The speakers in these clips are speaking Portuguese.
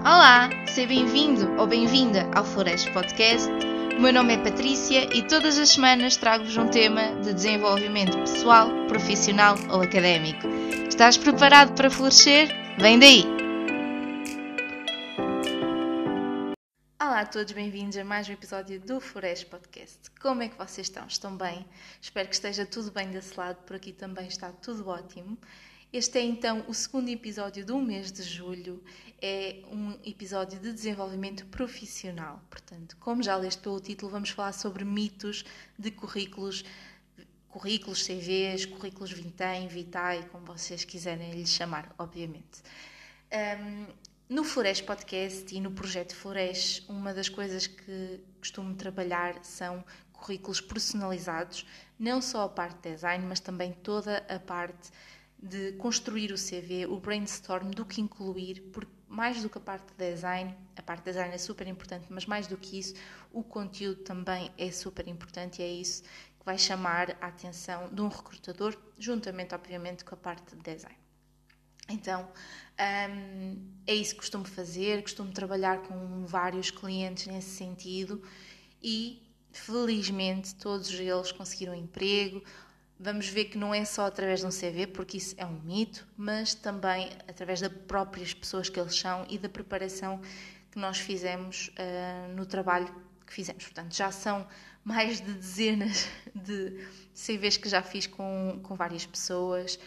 Olá, seja bem-vindo ou bem-vinda ao Flores Podcast. O meu nome é Patrícia e todas as semanas trago-vos um tema de desenvolvimento pessoal, profissional ou académico. Estás preparado para florescer? Vem daí! Olá a todos, bem-vindos a mais um episódio do Flores Podcast. Como é que vocês estão? Estão bem? Espero que esteja tudo bem desse lado, por aqui também está tudo ótimo. Este é então o segundo episódio do mês de julho. É um episódio de desenvolvimento profissional. Portanto, como já leste pelo título, vamos falar sobre mitos de currículos, currículos CVs, currículos Vintém, Vitae, como vocês quiserem lhe chamar, obviamente. Um, no Flores Podcast e no projeto Flores, uma das coisas que costumo trabalhar são currículos personalizados, não só a parte de design, mas também toda a parte de construir o CV, o brainstorm, do que incluir, porque mais do que a parte de design, a parte de design é super importante, mas mais do que isso, o conteúdo também é super importante e é isso que vai chamar a atenção de um recrutador, juntamente, obviamente, com a parte de design. Então, um, é isso que costumo fazer, costumo trabalhar com vários clientes nesse sentido e, felizmente, todos eles conseguiram emprego vamos ver que não é só através de um CV, porque isso é um mito, mas também através das próprias pessoas que eles são e da preparação que nós fizemos uh, no trabalho que fizemos. Portanto, já são mais de dezenas de CVs que já fiz com, com várias pessoas,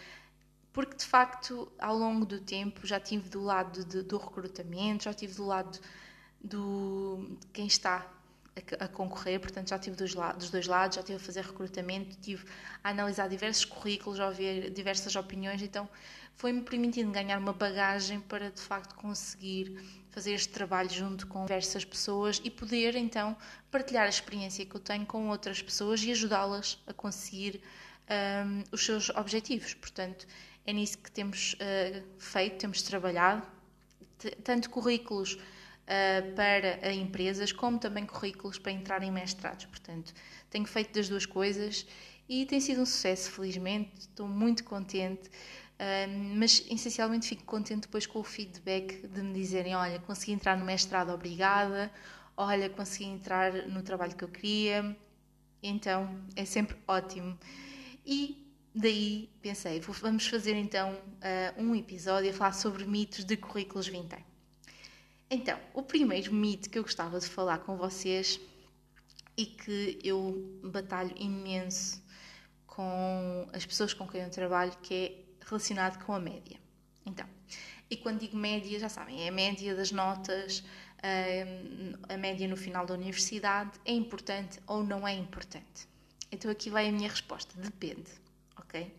porque de facto, ao longo do tempo, já tive do lado de, do recrutamento, já tive do lado do, de quem está a, concorrer, portanto já tive dos, dos, dois lados, já tive a fazer recrutamento, tive a analisar diversos currículos, a ouvir diversas opiniões, então foi-me permitindo ganhar uma bagagem para de facto conseguir fazer este trabalho junto com diversas pessoas e poder então partilhar a experiência que eu tenho com outras pessoas e ajudá-las a conseguir um, os seus objetivos. Portanto, é nisso que temos uh, feito, temos trabalhado, tanto currículos uh, para empresas, como também currículos para entrar em mestrados. Portanto, tenho feito das duas coisas e tem sido um sucesso, felizmente. Estou muito contente. Uh, mas essencialmente fico contente depois com o feedback de me dizerem: olha, consegui entrar no mestrado, obrigada, olha, consegui entrar no trabalho que eu queria. Então é sempre ótimo. E daí pensei: vamos fazer então uh, um episódio a falar sobre mitos de currículos vintém. Então, o primeiro mito que eu gostava de falar com vocês e que eu batalho imenso com as pessoas com quem eu trabalho, que é relacionado com a média. Então, e quando digo média, já sabem, é a média das notas, a média no final da universidade, é importante ou não é importante? Então aqui vai a minha resposta, depende, ok?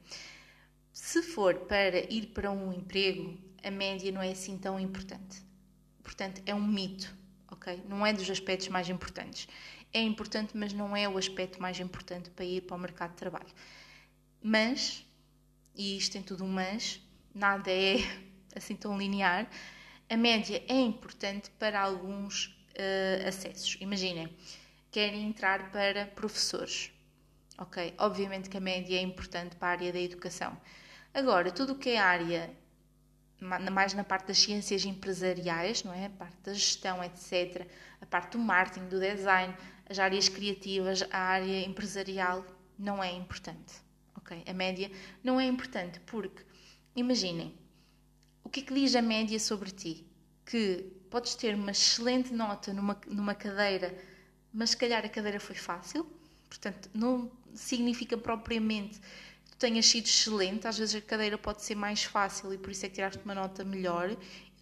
Se for para ir para um emprego, a média não é assim tão importante. Portanto, é um mito, ok? Não é dos aspectos mais importantes. É importante, mas não é o aspecto mais importante para ir para o mercado de trabalho. Mas, e isto tem tudo um mas, nada é assim tão linear, a média é importante para alguns uh, acessos. Imaginem, querem entrar para professores, ok? Obviamente que a média é importante para a área da educação. Agora, tudo o que é área mais na parte das ciências empresariais, não é? A parte da gestão, etc. A parte do marketing, do design, as áreas criativas, a área empresarial não é importante, ok? A média não é importante porque, imaginem, o que é que diz a média sobre ti? Que podes ter uma excelente nota numa, numa cadeira, mas se calhar a cadeira foi fácil, portanto, não significa propriamente tenhas sido excelente, às vezes a cadeira pode ser mais fácil e por isso é que tiraste uma nota melhor.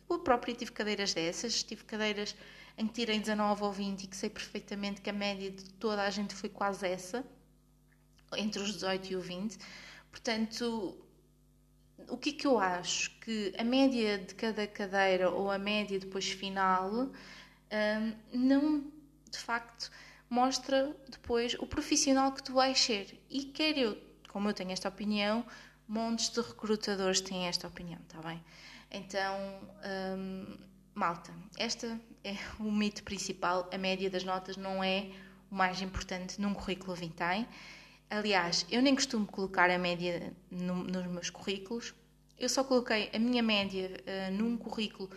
Eu própria tive cadeiras dessas, tive cadeiras em que tirei 19 ou 20 e que sei perfeitamente que a média de toda a gente foi quase essa, entre os 18 e o 20. Portanto, o que é que eu acho? Que a média de cada cadeira ou a média depois final hum, não, de facto, mostra depois o profissional que tu vais ser. E quer eu como eu tenho esta opinião, montes de recrutadores têm esta opinião, está bem? Então, hum, malta, este é o mito principal. A média das notas não é o mais importante num currículo Vintém. Aliás, eu nem costumo colocar a média no, nos meus currículos. Eu só coloquei a minha média uh, num currículo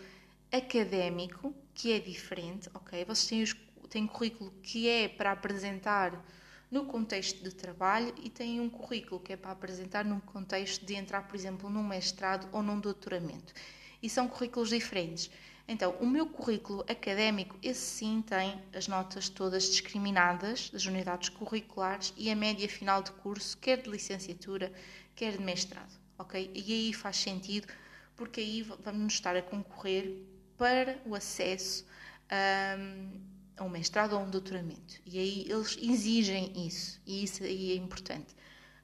académico, que é diferente, ok? Vocês têm, os, têm currículo que é para apresentar no contexto de trabalho e têm um currículo que é para apresentar num contexto de entrar, por exemplo, num mestrado ou num doutoramento. E são currículos diferentes. Então, o meu currículo académico, esse sim tem as notas todas discriminadas das unidades curriculares e a média final de curso, quer de licenciatura, quer de mestrado, ok? E aí faz sentido, porque aí vamos estar a concorrer para o acesso um, a um mestrado ou a um doutoramento. E aí eles exigem isso, e isso aí é importante.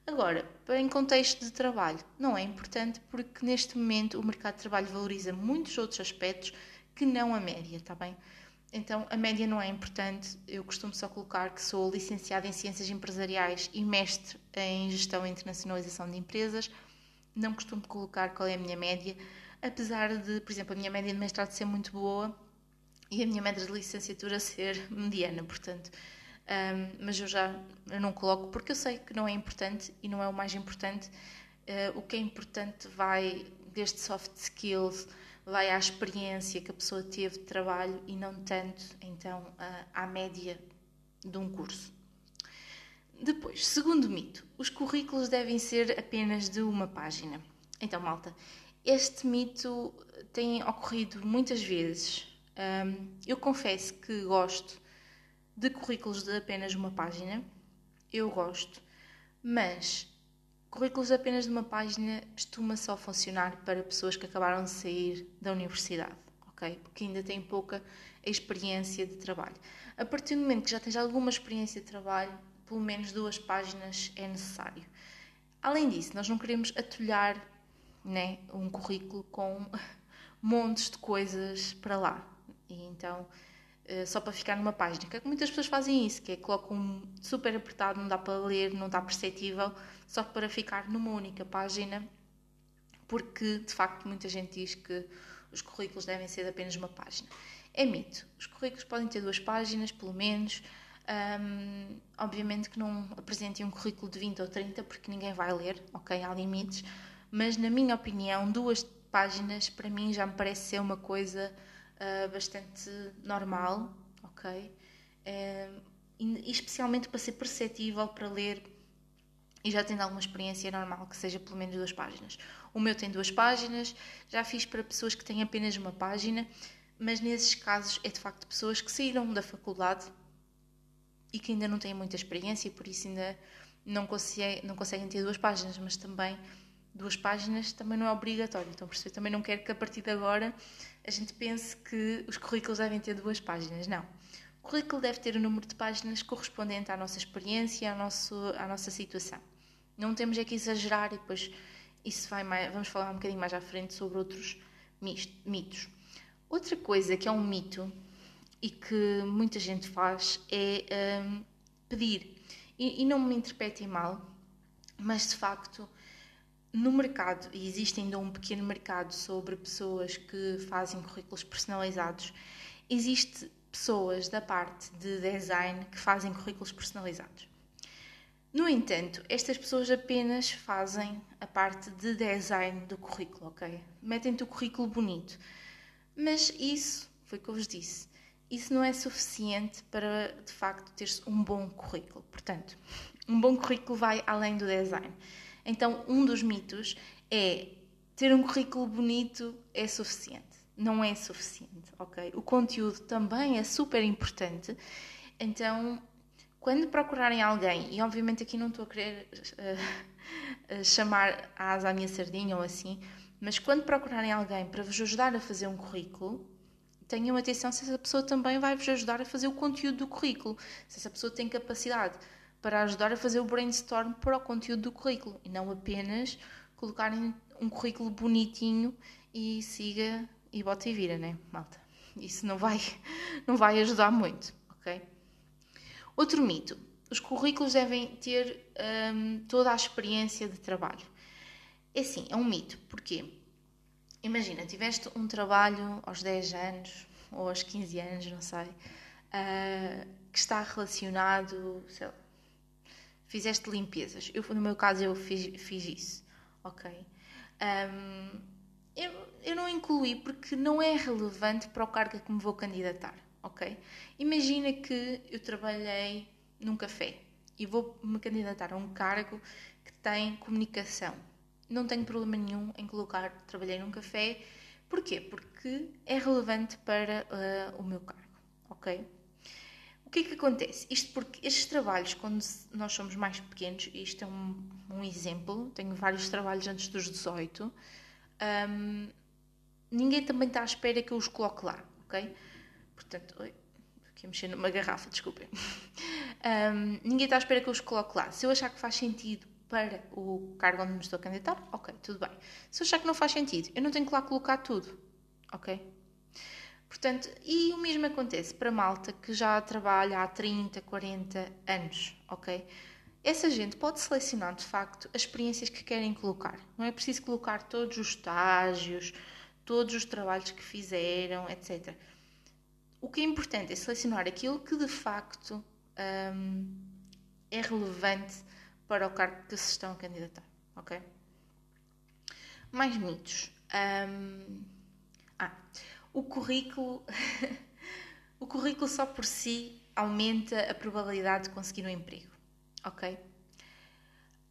Agora, em contexto de trabalho, não é importante porque neste momento o mercado de trabalho valoriza muitos outros aspectos que não a média, está bem? Então, a média não é importante. Eu costumo só colocar que sou licenciada em Ciências Empresariais e mestre em Gestão e Internacionalização de Empresas. Não costumo colocar qual é a minha média, apesar de, por exemplo, a minha média de mestrado ser muito boa e a minha média de licenciatura ser mediana, portanto. Um, mas eu já eu não coloco porque eu sei que não é importante e não é o mais importante. Uh, o que é importante vai desde soft skills, vai à experiência que a pessoa teve de trabalho e não tanto, então, à média de um curso. Depois, segundo mito, os currículos devem ser apenas de uma página. Então, malta, este mito tem ocorrido muitas vezes. Eu confesso que gosto de currículos de apenas uma página, eu gosto, mas Currículos apenas de uma página costuma só funcionar para pessoas que acabaram de sair da universidade, ok? Porque ainda têm pouca experiência de trabalho. A partir do momento que já tens alguma experiência de trabalho, pelo menos duas páginas é necessário. Além disso, nós não queremos atulhar né, um currículo com montes de coisas para lá. E então eh, só para ficar numa página. É que muitas pessoas fazem isso, que é colocam super apertado, não dá para ler, não está perceptível, só para ficar numa única página, porque de facto muita gente diz que os currículos devem ser de apenas uma página. É mito. Os currículos podem ter duas páginas, pelo menos. Um, obviamente que não apresentem um currículo de 20 ou 30, porque ninguém vai ler, ok? Há limites. Mas, na minha opinião, duas páginas para mim já me parece ser uma coisa uh, bastante normal, ok? Uh, e especialmente para ser perceptível para ler e já tendo alguma experiência normal, que seja pelo menos duas páginas. O meu tem duas páginas, já fiz para pessoas que têm apenas uma página, mas nesses casos é de facto pessoas que saíram da faculdade e que ainda não têm muita experiência e por isso ainda não, consegue, não conseguem ter duas páginas, mas também duas páginas também não é obrigatório. Então, perceber, também não quero que a partir de agora a gente pense que os currículos devem ter duas páginas. Não. O currículo deve ter o número de páginas correspondente à nossa experiência, ao nosso, à nossa situação. Não temos é que exagerar e depois isso vai mais, vamos falar um bocadinho mais à frente sobre outros mitos. Outra coisa que é um mito e que muita gente faz é um, pedir. E, e não me interpretem mal, mas de facto no mercado, e existe ainda um pequeno mercado sobre pessoas que fazem currículos personalizados, existe pessoas da parte de design que fazem currículos personalizados. No entanto, estas pessoas apenas fazem a parte de design do currículo, ok? Metem-te o currículo bonito. Mas isso, foi o que eu vos disse, isso não é suficiente para, de facto, ter-se um bom currículo. Portanto, um bom currículo vai além do design. Então, um dos mitos é ter um currículo bonito é suficiente. Não é suficiente, ok? O conteúdo também é super importante. Então, quando procurarem alguém, e obviamente aqui não estou a querer uh, chamar a asa à minha sardinha ou assim, mas quando procurarem alguém para vos ajudar a fazer um currículo, tenham atenção se essa pessoa também vai vos ajudar a fazer o conteúdo do currículo, se essa pessoa tem capacidade para ajudar a fazer o brainstorm para o conteúdo do currículo e não apenas colocarem um currículo bonitinho e siga e bota e vira, né, malta? Isso não vai, não vai ajudar muito, ok? Outro mito: os currículos devem ter um, toda a experiência de trabalho. É sim, é um mito. Porquê? Imagina, tiveste um trabalho aos 10 anos ou aos 15 anos, não sei, uh, que está relacionado, sei lá, fizeste limpezas. Eu, no meu caso, eu fiz, fiz isso, ok? Um, eu, eu não incluí porque não é relevante para o cargo a que me vou candidatar, ok? Imagina que eu trabalhei num café e vou me candidatar a um cargo que tem comunicação. Não tenho problema nenhum em colocar trabalhei num café. Porquê? Porque é relevante para uh, o meu cargo, ok? O que é que acontece? Isto porque estes trabalhos, quando nós somos mais pequenos, isto é um, um exemplo, tenho vários trabalhos antes dos 18, um, ninguém também está à espera que eu os coloque lá, ok? Portanto, oi, aqui a mexer numa garrafa, desculpem. Um, ninguém está à espera que eu os coloque lá. Se eu achar que faz sentido para o cargo onde me estou a candidatar, ok, tudo bem. Se eu achar que não faz sentido, eu não tenho que lá colocar tudo, ok? Portanto, e o mesmo acontece para malta que já trabalha há 30, 40 anos, ok? Essa gente pode selecionar de facto as experiências que querem colocar. Não é preciso colocar todos os estágios, todos os trabalhos que fizeram, etc. O que é importante é selecionar aquilo que de facto um, é relevante para o cargo que se estão a candidatar, ok? Mais mitos. Um, ah, o currículo, o currículo só por si aumenta a probabilidade de conseguir um emprego ok?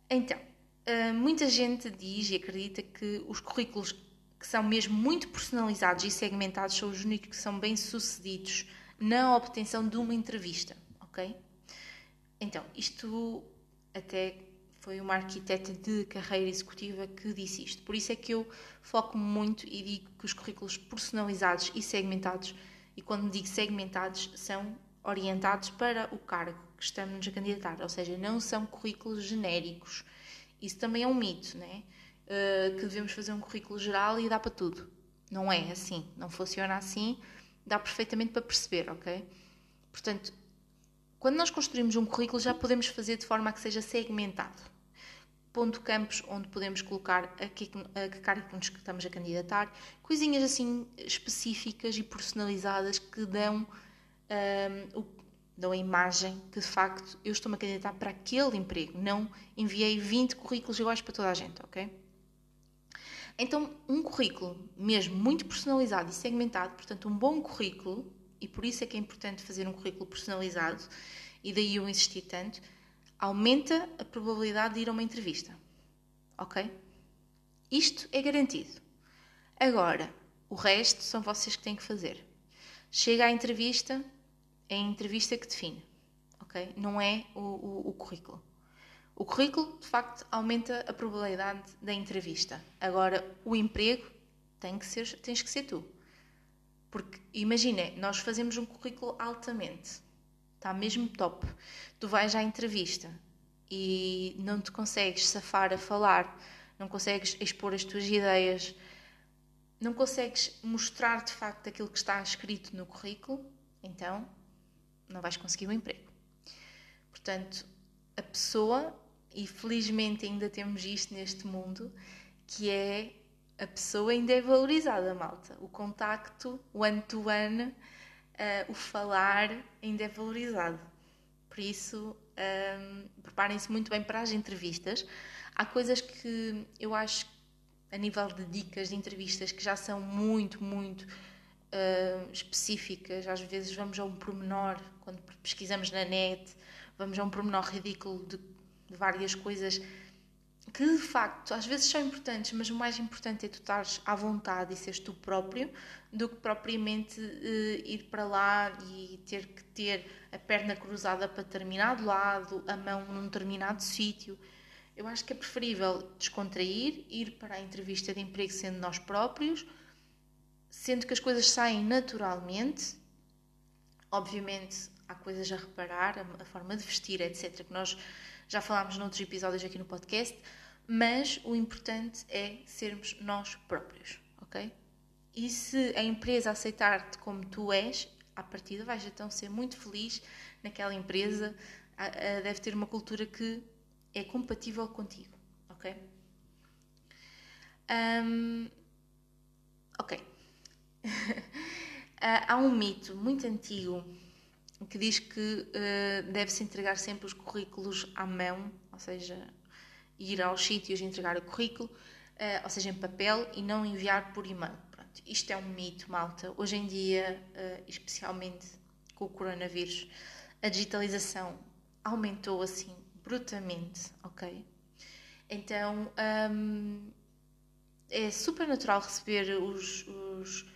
Então, uh, muita gente diz e acredita que os currículos que são mesmo muito personalizados e segmentados são os únicos que são bem sucedidos na obtenção de uma entrevista, ok? Então, isto até foi uma arquiteta de carreira executiva que disse isto. Por isso é que eu foco muito e digo que os currículos personalizados e segmentados, e quando digo segmentados, são orientados para o cargo que estamos a candidatar, ou seja, não são currículos genéricos. Isso também é um mito, né? Uh, que devemos fazer um currículo geral e dá para tudo. Não é assim, não funciona assim, dá perfeitamente para perceber, ok? Portanto, quando nós construímos um currículo, já podemos fazer de forma a que seja segmentado. Ponto campos onde podemos colocar a que, a que cargo estamos a candidatar, coisinhas assim específicas e personalizadas que dão um, o dão a imagem que de facto eu estou-me a candidatar para aquele emprego, não enviei 20 currículos iguais para toda a gente, ok? Então, um currículo mesmo muito personalizado e segmentado, portanto, um bom currículo, e por isso é que é importante fazer um currículo personalizado, e daí eu insistir tanto, aumenta a probabilidade de ir a uma entrevista, ok? Isto é garantido. Agora, o resto são vocês que têm que fazer. Chega à entrevista, é a entrevista que define, ok? Não é o, o, o currículo. O currículo, de facto, aumenta a probabilidade da entrevista. Agora, o emprego tem que ser, tens que ser tu. Porque, imagina, nós fazemos um currículo altamente, está mesmo top. Tu vais à entrevista e não te consegues safar a falar, não consegues expor as tuas ideias, não consegues mostrar de facto aquilo que está escrito no currículo, então não vais conseguir um emprego. Portanto, a pessoa, e felizmente ainda temos isto neste mundo, que é a pessoa ainda é valorizada, malta. O contacto, o one-to-one, uh, o falar ainda é valorizado. Por isso, um, preparem-se muito bem para as entrevistas. Há coisas que eu acho, a nível de dicas de entrevistas, que já são muito, muito uh, específicas. Às vezes vamos a um pormenor quando pesquisamos na net, vamos a um pormenor ridículo de, de várias coisas que de facto às vezes são importantes, mas o mais importante é tu estares à vontade e seres tu próprio, do que propriamente uh, ir para lá e ter que ter a perna cruzada para determinado lado, a mão num determinado sítio. Eu acho que é preferível descontrair, ir para a entrevista de emprego sendo nós próprios, sendo que as coisas saem naturalmente. Obviamente, há coisas a reparar, a, a forma de vestir, etc., que nós já falámos noutros episódios aqui no podcast, mas o importante é sermos nós próprios, ok? E se a empresa aceitar-te como tu és, à partida vais então ser muito feliz naquela empresa, deve ter uma cultura que é compatível contigo, ok? Um, ok. Há um mito muito antigo que diz que uh, deve-se entregar sempre os currículos à mão, ou seja, ir aos sítios e entregar o currículo. uh, ou seja, em papel e não enviar por e-mail. Pronto, isto é um mito, malta. Hoje em dia, uh, especialmente com o coronavírus, a digitalização aumentou assim brutamente, ok? Então um, é super natural receber os, os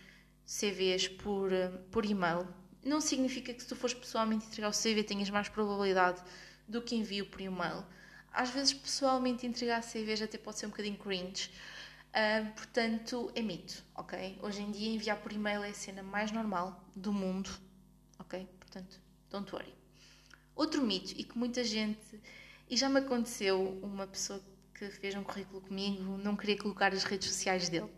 CVs por, por e-mail. Não significa que se tu fores pessoalmente entregar o CV tenhas mais probabilidade do que envio por e-mail. Às vezes, pessoalmente entregar CVs até pode ser um bocadinho cringe. Uh, portanto, é mito, ok? Hoje em dia enviar por e-mail é a cena mais normal do mundo, ok? Portanto, don't worry. Outro mito, e que muita gente. E já me aconteceu uma pessoa que fez um currículo comigo não queria colocar as redes sociais dele.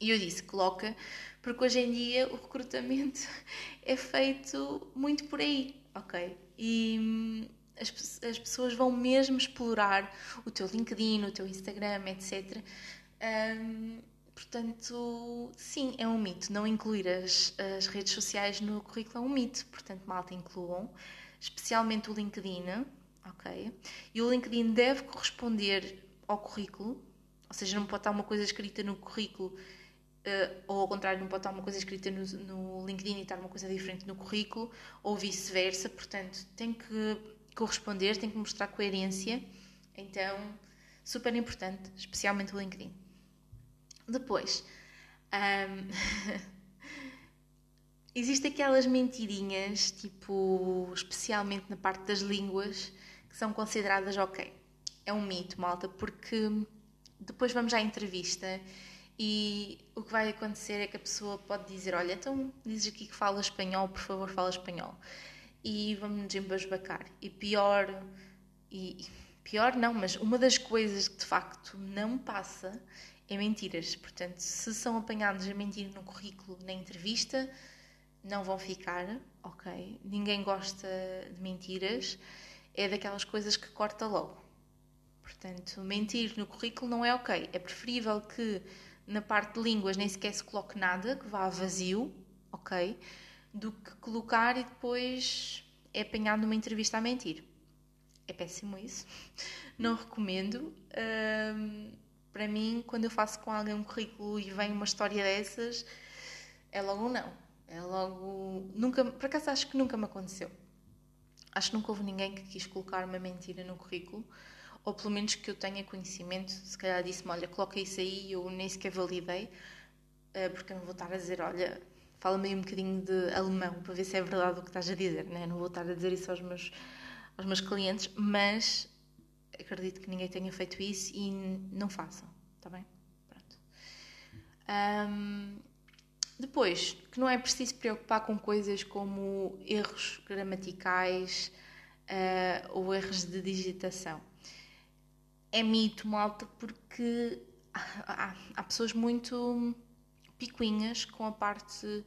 E eu disse: coloca, porque hoje em dia o recrutamento é feito muito por aí, ok? E hum, as, as pessoas vão mesmo explorar o teu LinkedIn, o teu Instagram, etc. Um, portanto, sim, é um mito. Não incluir as, as redes sociais no currículo é um mito. Portanto, malta, incluam, especialmente o LinkedIn, ok? E o LinkedIn deve corresponder ao currículo, ou seja, não pode estar uma coisa escrita no currículo Uh, ou ao contrário, não pode estar uma coisa escrita no, no, LinkedIn e estar uma coisa diferente no currículo, ou vice-versa. Portanto, tem que corresponder, tem que mostrar coerência. Então, super importante, especialmente o LinkedIn. Depois, um, existem aquelas mentirinhas, tipo, especialmente na parte das línguas, que são consideradas ok. É um mito, malta, porque depois vamos à entrevista e o que vai acontecer é que a pessoa pode dizer: Olha, então dizes aqui que fala espanhol, por favor, fala espanhol. E vamos nos embasbacar. E pior, e pior não, mas uma das coisas que de facto não passa é mentiras. Portanto, se são apanhados a mentir no currículo, na entrevista, não vão ficar, ok? Ninguém gosta de mentiras é daquelas coisas que corta logo. Portanto, mentir no currículo não é ok. É preferível que na parte de línguas nem sequer se coloque nada, que vá vazio, ok? Do que colocar e depois é apanhado numa entrevista a mentir. É péssimo isso. Não recomendo. Um, para mim, quando eu faço com alguém um currículo e vem uma história dessas, é logo um não. É logo. Nunca, por acaso acho que nunca me aconteceu. Acho que nunca houve ninguém que quis colocar uma mentira no currículo, ou pelo menos que eu tenha conhecimento. Se calhar disse-me: Olha, coloca isso aí, e eu nem sequer validei, eh, porque eu não vou estar a dizer: Olha, fala-me aí um bocadinho de alemão para ver se é verdade o que estás a dizer, né? Não vou estar a dizer isso aos meus, aos meus clientes, mas acredito que ninguém tenha feito isso e não façam, está bem? Pronto. Um, depois, que não é preciso preocupar com coisas como erros gramaticais uh, ou erros de digitação. É mito, malta, porque há, há pessoas muito picuinhas com a parte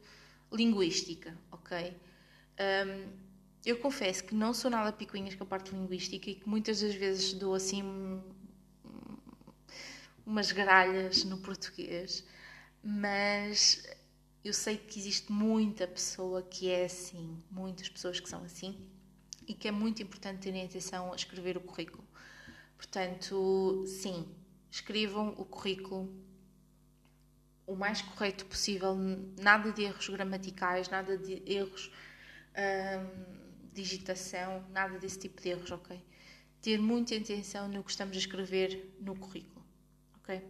linguística, ok? Um, eu confesso que não sou nada picuinhas com a parte linguística e que muitas das vezes dou assim umas gralhas no português, mas eu sei que existe muita pessoa que é assim, muitas pessoas que são assim, e que é muito importante terem atenção a escrever o currículo. Portanto, sim, escrevam o currículo o mais correto possível, nada de erros gramaticais, nada de erros hum, digitação, nada desse tipo de erros, ok? Ter muita atenção no que estamos a escrever no currículo, ok?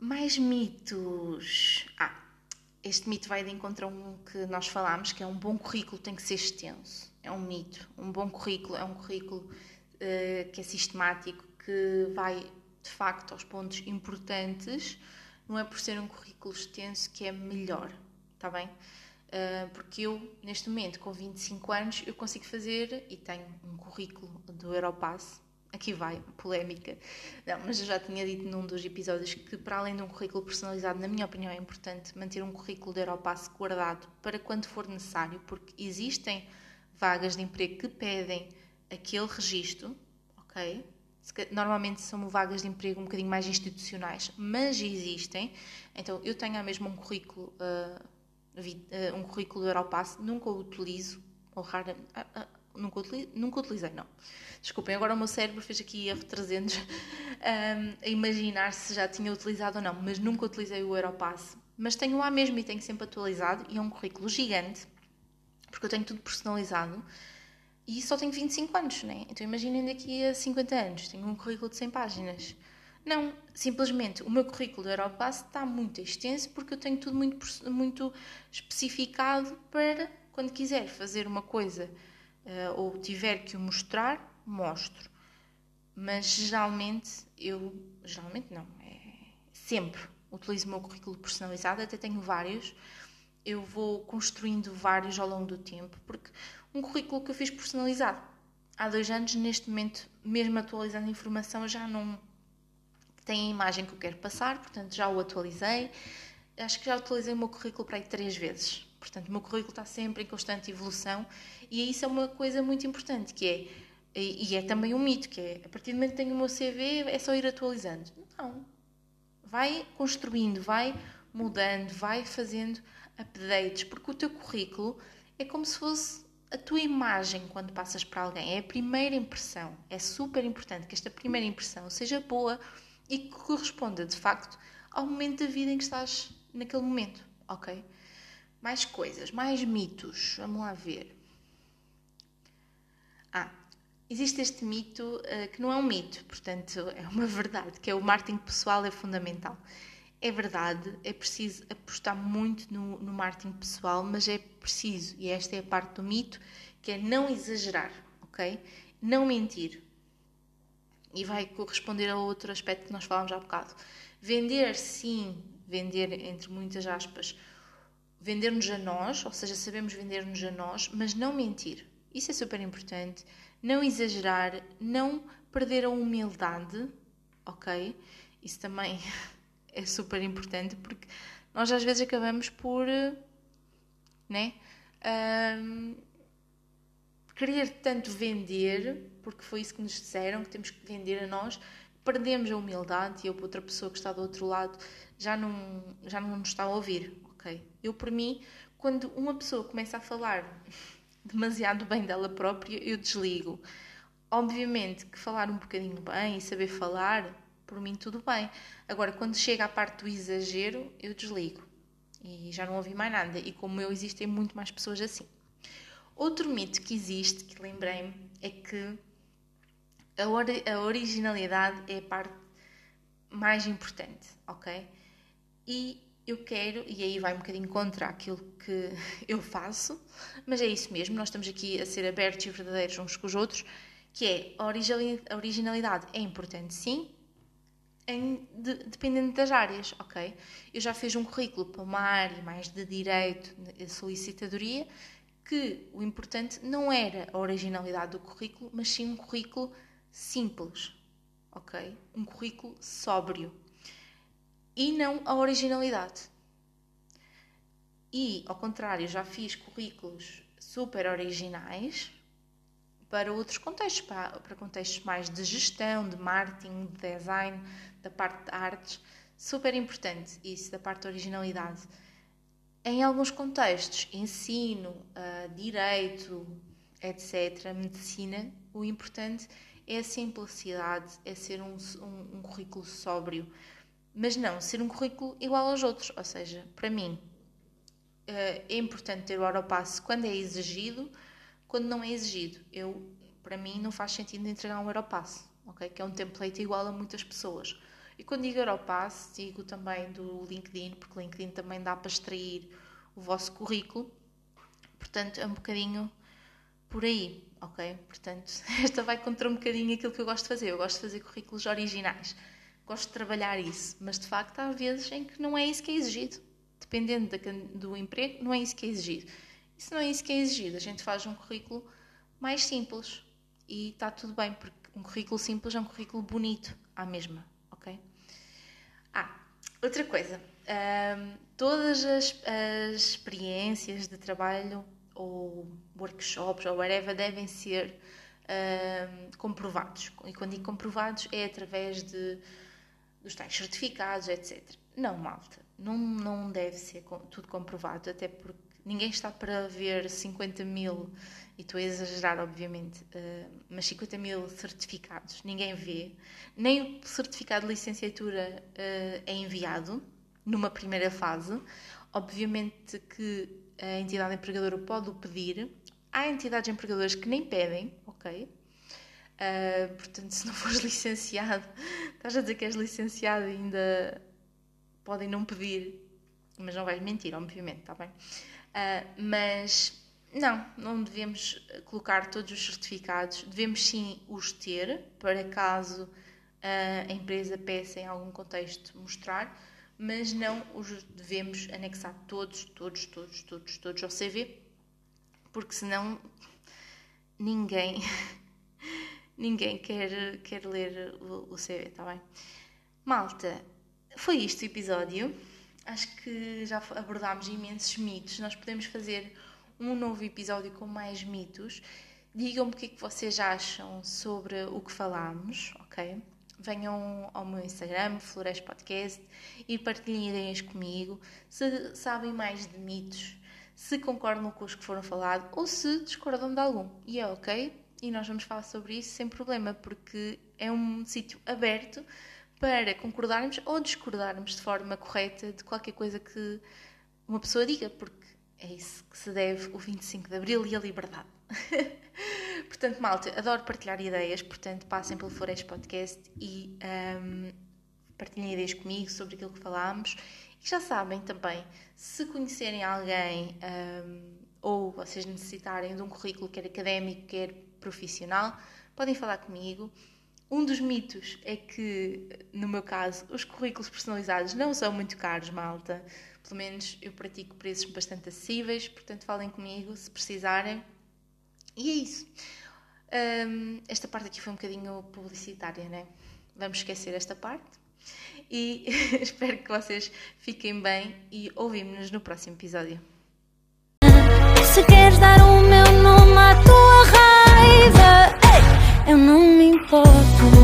Mais mitos. Ah, este mito vai de encontro a um que nós falámos, que é um bom currículo tem que ser extenso. É um mito. Um bom currículo é um currículo que é sistemático, que vai de facto aos pontos importantes. Não é por ser um currículo extenso que é melhor, está bem? Uh, porque eu, neste momento, com 25 anos, eu consigo fazer e tenho um currículo do Europass aqui vai, polémica. Não, mas eu já tinha dito num dos episódios que, para além de um currículo personalizado, na minha opinião, é importante manter um currículo de Europass guardado para quando for necessário, porque existem vagas de emprego que pedem aquele registro, ok? Normalmente são vagas de emprego um bocadinho mais institucionais, mas existem. Então, eu tenho mesmo um currículo, uh, um currículo do Europass, nunca o utilizo, ou rara, uh, uh, nunca, utilizei, nunca utilizei, não. Desculpem, agora o meu cérebro fez aqui erro 300 um, a imaginar se já tinha utilizado ou não, mas nunca utilizei o Europass. Mas tenho lá mesmo e tenho sempre atualizado e é um currículo gigante, porque eu tenho tudo personalizado e só tenho 25 anos, né? Então imaginem daqui a 50 anos, tenho um currículo de 100 páginas. Não, simplesmente o meu currículo do Europass está muito extenso porque eu tenho tudo muito, muito especificado para quando quiser fazer uma coisa uh, ou tiver que o mostrar, mostro. Mas geralmente eu. Geralmente não, é sempre utilizo o meu currículo personalizado, até tenho vários. Eu vou construindo vários ao longo do tempo, porque um currículo que eu fiz personalizado há dois anos, neste momento, mesmo atualizando a informação, já não tem a imagem que eu quero passar, portanto já o atualizei. Acho que já atualizei o meu currículo para aí três vezes. Portanto, o meu currículo está sempre em constante evolução e isso é uma coisa muito importante, que é, e é também um mito, que é, a partir do momento que tenho o meu CV, é só ir atualizando. Não. Vai construindo, vai mudando, vai fazendo updates, porque o teu currículo é como se fosse a tua imagem quando passas para alguém. É a primeira impressão. É super importante que esta primeira impressão seja boa e que corresponda, de facto, ao momento da vida em que estás naquele momento, ok? Mais coisas, mais mitos. Vamos lá ver. Ah, existe este mito uh, que não é um mito, portanto, é uma verdade, que é o marketing pessoal é fundamental. É verdade, é preciso apostar muito no, no marketing pessoal, mas é preciso, e esta é a parte do mito, que é não exagerar, ok? Não mentir e vai corresponder a outro aspecto que nós falámos há bocado. Vender, sim, vender entre muitas aspas, vender-nos a nós, ou seja, sabemos vender-nos a nós, mas não mentir. Isso é super importante. Não exagerar, não perder a humildade, ok? Isso também é super importante porque nós às vezes acabamos por, né? Um, querer tanto vender, porque foi isso que nos disseram, que temos que vender a nós, perdemos a humildade e a outra pessoa que está do outro lado já não, já não nos está a ouvir, ok? Eu, por mim, quando uma pessoa começa a falar demasiado bem dela própria, eu desligo. Obviamente que falar um bocadinho bem e saber falar, por mim tudo bem. Agora, quando chega à parte do exagero, eu desligo. E já não ouvi mais nada. E como eu, existem muito mais pessoas assim. Outro mito que existe, que lembrei-me, é que a, ori a originalidade é a parte mais importante, ok? E eu quero, e aí vai um bocadinho contra aquilo que eu faço, mas é isso mesmo, nós estamos aqui a ser abertos e verdadeiros uns com os outros, que é a originalidade é importante sim, em, de, dependendo das áreas, ok? Eu já fiz um currículo para uma área mais de direito, de solicitadoria, que o importante não era a originalidade do currículo, mas sim um currículo simples, ok? Um currículo sóbrio e não a originalidade. E, ao contrário, já fiz currículos super originais para outros contextos, para, contextos mais de gestão, de marketing, de design, da parte de artes. Super importante isso, da parte da originalidade em alguns contextos, ensino, uh, direito, etc., medicina, o importante é a simplicidade, é ser um, um, um, currículo sóbrio, mas não ser um currículo igual aos outros. Ou seja, para mim uh, é importante ter o Europass quando é exigido, quando não é exigido. Eu, para mim, não faz sentido entregar um Europass, ok? Que é um template igual a muitas pessoas. E quando digo Europass, digo também do LinkedIn, porque o LinkedIn também dá para extrair o vosso currículo. Portanto, é um bocadinho por aí, ok? Portanto, esta vai contra um bocadinho aquilo que eu gosto de fazer. Eu gosto de fazer currículos originais. Gosto de trabalhar isso, mas de facto há vezes em que não é isso que é exigido. Dependendo do emprego, não é isso que é exigido. E se não é isso que é exigido, a gente faz um currículo mais simples e está tudo bem, porque um currículo simples é um currículo bonito à mesma outra coisa. Um, todas as, as, experiências de trabalho ou workshops ou whatever devem ser um, comprovados. E quando digo comprovados é através de, dos tais certificados, etc. Não, malta. Não, não deve ser tudo comprovado, até porque ninguém está para ver 50 mil, e estou a exagerar, obviamente, uh, mas 50 mil certificados, ninguém vê. Nem o certificado de licenciatura uh, é enviado numa primeira fase. Obviamente que a entidade empregadora pode o pedir. Há entidades empregadoras que nem pedem, ok? Uh, portanto, se não fores licenciado, estás a dizer que és licenciado e ainda podem não pedir, mas não vais mentir, obviamente, está bem? Uh, mas não, não devemos colocar todos os certificados, devemos sim os ter, para caso uh, a empresa peça em algum contexto mostrar, mas não os devemos anexar todos, todos, todos, todos, todos ao CV, porque senão ninguém ninguém quer, quer ler o, o CV, está bem? Malta, foi isto o episódio. Acho que já abordámos imensos mitos. Nós podemos fazer um novo episódio com mais mitos. Digam-me o que é que vocês acham sobre o que falámos, ok? Venham ao meu Instagram, Flores Podcast, e partilhem ideias comigo. Se sabem mais de mitos, se concordam com os que foram falados ou se discordam de algum. E é ok, e nós vamos falar sobre isso sem problema, porque é um sítio aberto para concordarmos ou discordarmos de forma correta de qualquer coisa que uma pessoa diga, porque é isso que se deve o 25 de Abril e a liberdade. portanto, malta, adoro partilhar ideias, portanto, passem pelo Flores Podcast e um, partilhem ideias comigo sobre aquilo que falámos. E já sabem também, se conhecerem alguém um, ou vocês necessitarem de um currículo quer académico, quer profissional, podem falar comigo. Um dos mitos é que, no meu caso, os currículos personalizados não são muito caros, malta. Pelo menos eu pratico preços bastante acessíveis, portanto falem comigo se precisarem. E é isso. Um, esta parte aqui foi um bocadinho publicitária, né? Vamos esquecer esta parte. E espero que vocês fiquem bem e ouvimos-nos no próximo episódio. Se queres dar um eu não me importo.